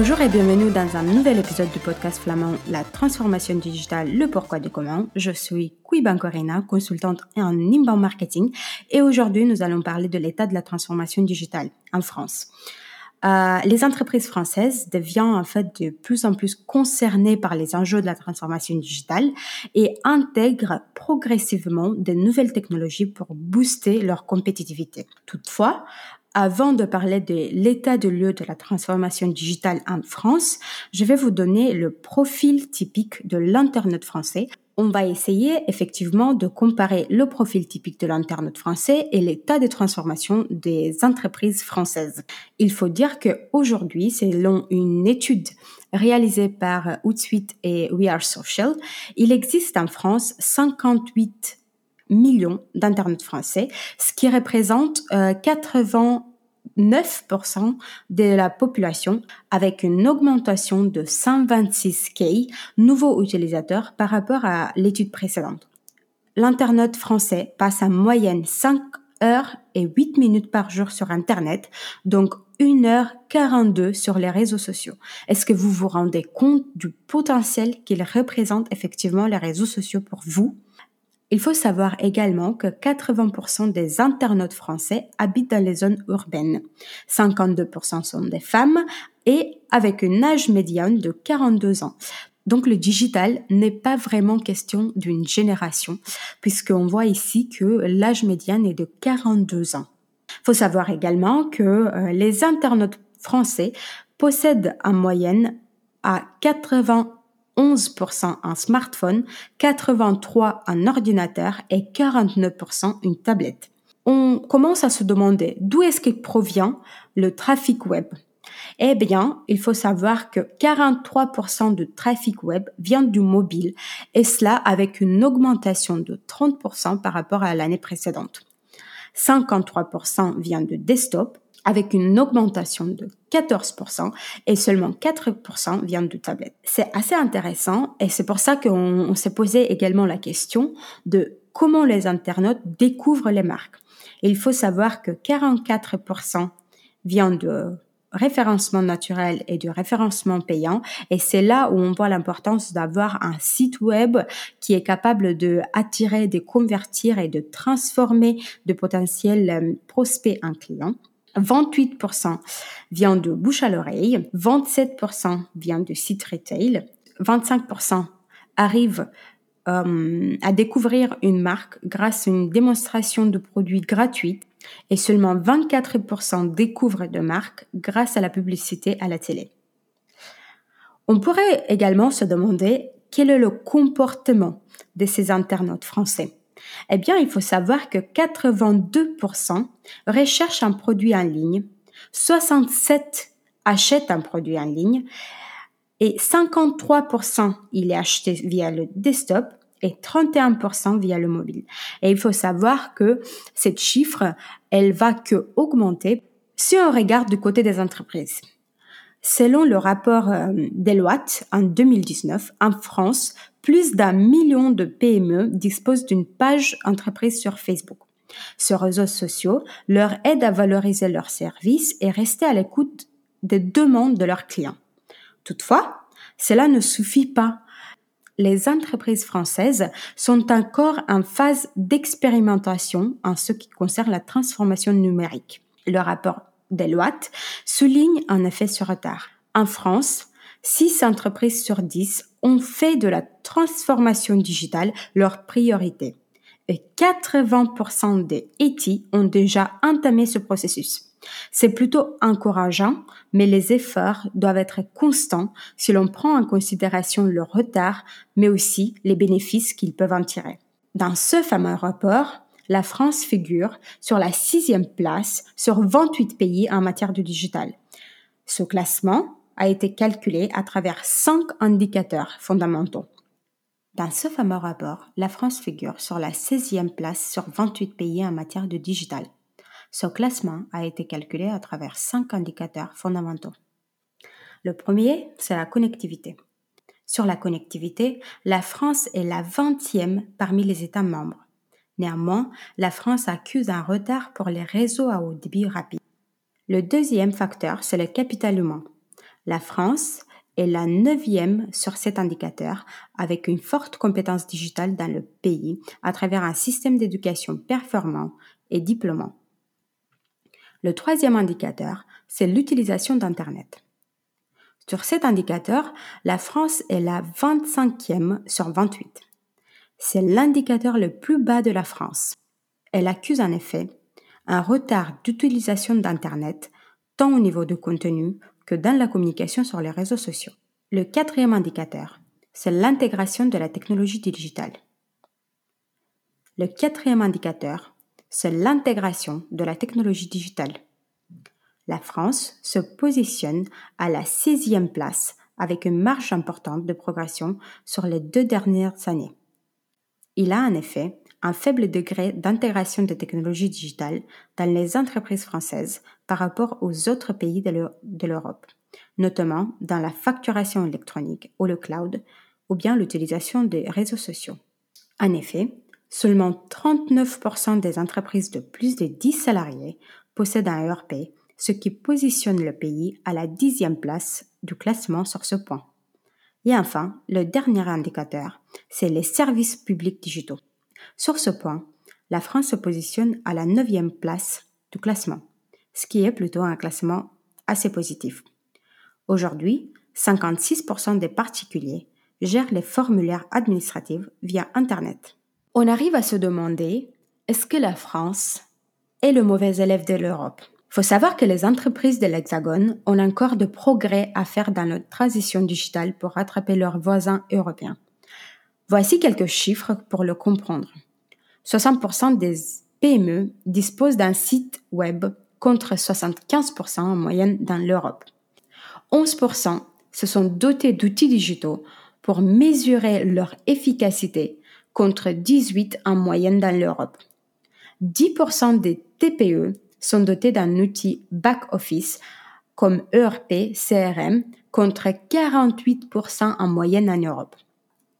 Bonjour et bienvenue dans un nouvel épisode du podcast flamand La transformation digitale, le pourquoi du comment. Je suis Quiban Corina, consultante en inbound marketing et aujourd'hui nous allons parler de l'état de la transformation digitale en France. Euh, les entreprises françaises deviennent en fait de plus en plus concernées par les enjeux de la transformation digitale et intègrent progressivement de nouvelles technologies pour booster leur compétitivité. Toutefois, avant de parler de l'état de lieu de la transformation digitale en France, je vais vous donner le profil typique de l'Internet français on va essayer effectivement de comparer le profil typique de l'Internet français et l'état de transformation des entreprises françaises. Il faut dire que aujourd'hui, selon une étude réalisée par Hootsuite et We Are Social, il existe en France 58 millions d'Internet français, ce qui représente 80 euh, 9% de la population avec une augmentation de 126K nouveaux utilisateurs par rapport à l'étude précédente. L'Internet français passe en moyenne 5 heures et 8 minutes par jour sur Internet, donc 1h42 sur les réseaux sociaux. Est-ce que vous vous rendez compte du potentiel qu'ils représentent effectivement les réseaux sociaux pour vous? Il faut savoir également que 80% des internautes français habitent dans les zones urbaines. 52% sont des femmes et avec un âge médian de 42 ans. Donc le digital n'est pas vraiment question d'une génération, puisqu'on voit ici que l'âge médian est de 42 ans. Faut savoir également que euh, les internautes français possèdent en moyenne à 80 11% un smartphone, 83% un ordinateur et 49% une tablette. On commence à se demander d'où est-ce qu'il provient le trafic web. Eh bien, il faut savoir que 43% du trafic web vient du mobile et cela avec une augmentation de 30% par rapport à l'année précédente. 53% vient de desktop avec une augmentation de 14% et seulement 4% viennent de tablettes. C'est assez intéressant et c'est pour ça qu'on s'est posé également la question de comment les internautes découvrent les marques. il faut savoir que 44% viennent de référencement naturel et de référencement payant. Et c'est là où on voit l'importance d'avoir un site web qui est capable de attirer, de convertir et de transformer de potentiels euh, prospects en clients. 28% vient de bouche à l'oreille, 27% vient de site retail, 25% arrivent euh, à découvrir une marque grâce à une démonstration de produits gratuite et seulement 24% découvrent de marques grâce à la publicité à la télé. On pourrait également se demander quel est le comportement de ces internautes français. Eh bien, il faut savoir que 82% recherchent un produit en ligne, 67% achètent un produit en ligne et 53% il est acheté via le desktop et 31% via le mobile. Et il faut savoir que cette chiffre, elle va que augmenter si on regarde du côté des entreprises. Selon le rapport euh, Deloitte en 2019, en France, plus d'un million de PME disposent d'une page entreprise sur Facebook. Ces réseaux sociaux leur aident à valoriser leurs services et rester à l'écoute des demandes de leurs clients. Toutefois, cela ne suffit pas. Les entreprises françaises sont encore en phase d'expérimentation en ce qui concerne la transformation numérique. Le rapport Deloitte souligne en effet ce retard. En France, 6 entreprises sur 10 ont fait de la transformation digitale leur priorité et 80% des IT ont déjà entamé ce processus. C'est plutôt encourageant, mais les efforts doivent être constants si l'on prend en considération le retard, mais aussi les bénéfices qu'ils peuvent en tirer. Dans ce fameux rapport, la France figure sur la sixième place sur 28 pays en matière de digital. Ce classement a été calculé à travers cinq indicateurs fondamentaux. Dans ce fameux rapport, la France figure sur la 16e place sur 28 pays en matière de digital. Ce classement a été calculé à travers cinq indicateurs fondamentaux. Le premier, c'est la connectivité. Sur la connectivité, la France est la 20e parmi les États membres. Néanmoins, la France accuse un retard pour les réseaux à haut débit rapide. Le deuxième facteur, c'est le capital humain. La France est la neuvième sur cet indicateur avec une forte compétence digitale dans le pays à travers un système d'éducation performant et diplômant. Le troisième indicateur, c'est l'utilisation d'Internet. Sur cet indicateur, la France est la 25e sur 28. C'est l'indicateur le plus bas de la France. Elle accuse en effet un retard d'utilisation d'Internet tant au niveau de contenu que dans la communication sur les réseaux sociaux. Le quatrième indicateur, c'est l'intégration de la technologie digitale. Le quatrième indicateur, c'est l'intégration de la technologie digitale. La France se positionne à la 16e place avec une marge importante de progression sur les deux dernières années. Il a en effet un faible degré d'intégration des technologies digitales dans les entreprises françaises par rapport aux autres pays de l'Europe, notamment dans la facturation électronique ou le cloud, ou bien l'utilisation des réseaux sociaux. En effet, seulement 39% des entreprises de plus de 10 salariés possèdent un ERP, ce qui positionne le pays à la dixième place du classement sur ce point. Et enfin, le dernier indicateur, c'est les services publics digitaux. Sur ce point, la France se positionne à la neuvième place du classement, ce qui est plutôt un classement assez positif. Aujourd'hui, 56% des particuliers gèrent les formulaires administratifs via Internet. On arrive à se demander, est-ce que la France est le mauvais élève de l'Europe? Faut savoir que les entreprises de l'Hexagone ont encore de progrès à faire dans leur transition digitale pour rattraper leurs voisins européens. Voici quelques chiffres pour le comprendre. 60% des PME disposent d'un site web contre 75% en moyenne dans l'Europe. 11% se sont dotés d'outils digitaux pour mesurer leur efficacité contre 18 en moyenne dans l'Europe. 10% des TPE sont dotés d'un outil back-office comme ERP, CRM, contre 48% en moyenne en Europe.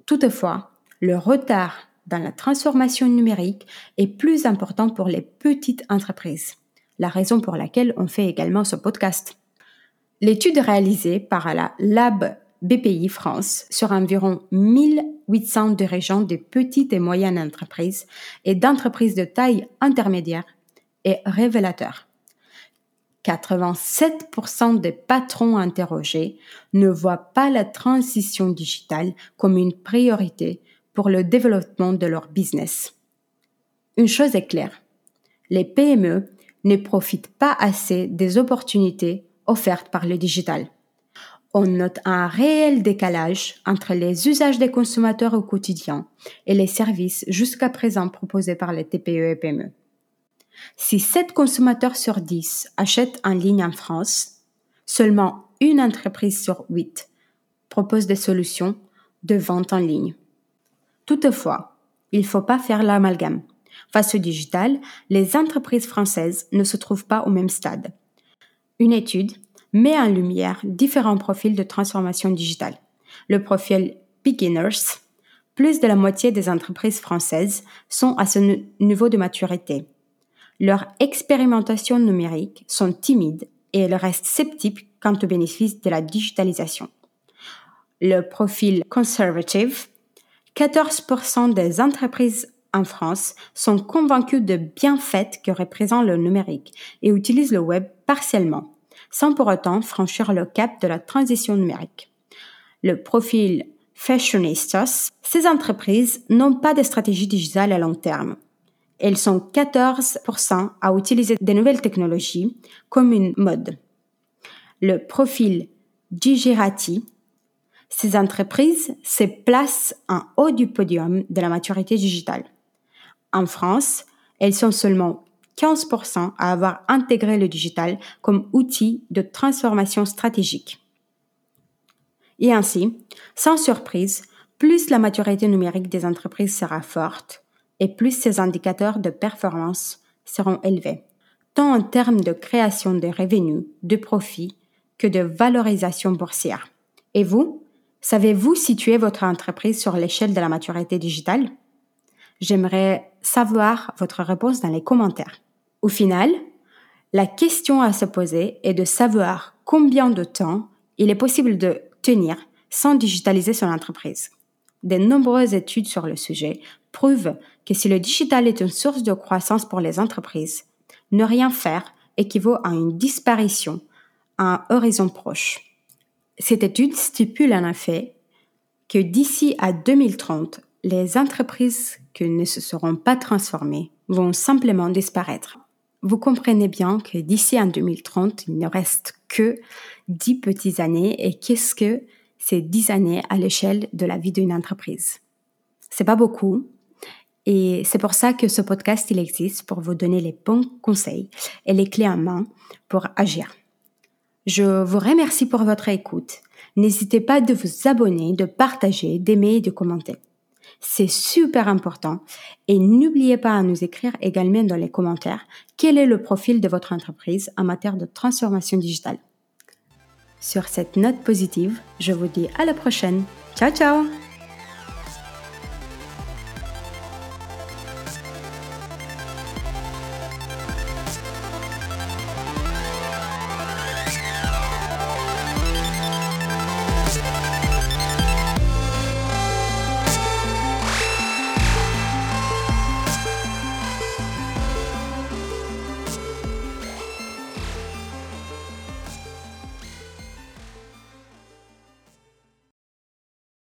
Toutefois, le retard dans la transformation numérique est plus important pour les petites entreprises, la raison pour laquelle on fait également ce podcast. L'étude réalisée par la Lab BPI France sur environ 1800 dirigeants de petites et moyennes entreprises et d'entreprises de taille intermédiaire est révélateur. 87% des patrons interrogés ne voient pas la transition digitale comme une priorité pour le développement de leur business. Une chose est claire, les PME ne profitent pas assez des opportunités offertes par le digital. On note un réel décalage entre les usages des consommateurs au quotidien et les services jusqu'à présent proposés par les TPE et PME. Si 7 consommateurs sur 10 achètent en ligne en France, seulement une entreprise sur 8 propose des solutions de vente en ligne. Toutefois, il ne faut pas faire l'amalgame. Face au digital, les entreprises françaises ne se trouvent pas au même stade. Une étude met en lumière différents profils de transformation digitale. Le profil beginners, plus de la moitié des entreprises françaises sont à ce niveau de maturité leurs expérimentations numériques sont timides et elles restent sceptiques quant au bénéfice de la digitalisation. Le profil conservative, 14% des entreprises en France sont convaincues de bienfaits que représente le numérique et utilisent le web partiellement, sans pour autant franchir le cap de la transition numérique. Le profil fashionistas, ces entreprises n'ont pas de stratégie digitale à long terme elles sont 14% à utiliser des nouvelles technologies comme une mode. Le profil Digirati, ces entreprises se placent en haut du podium de la maturité digitale. En France, elles sont seulement 15% à avoir intégré le digital comme outil de transformation stratégique. Et ainsi, sans surprise, plus la maturité numérique des entreprises sera forte, et plus ces indicateurs de performance seront élevés, tant en termes de création de revenus, de profits, que de valorisation boursière. Et vous, savez-vous situer votre entreprise sur l'échelle de la maturité digitale? J'aimerais savoir votre réponse dans les commentaires. Au final, la question à se poser est de savoir combien de temps il est possible de tenir sans digitaliser son entreprise. De nombreuses études sur le sujet prouvent que si le digital est une source de croissance pour les entreprises, ne rien faire équivaut à une disparition à un horizon proche. Cette étude stipule en effet que d'ici à 2030, les entreprises qui ne se seront pas transformées vont simplement disparaître. Vous comprenez bien que d'ici à 2030, il ne reste que 10 petites années et qu'est-ce que c'est 10 années à l'échelle de la vie d'une entreprise? C'est pas beaucoup. Et c'est pour ça que ce podcast, il existe pour vous donner les bons conseils et les clés en main pour agir. Je vous remercie pour votre écoute. N'hésitez pas de vous abonner, de partager, d'aimer et de commenter. C'est super important. Et n'oubliez pas à nous écrire également dans les commentaires quel est le profil de votre entreprise en matière de transformation digitale. Sur cette note positive, je vous dis à la prochaine. Ciao ciao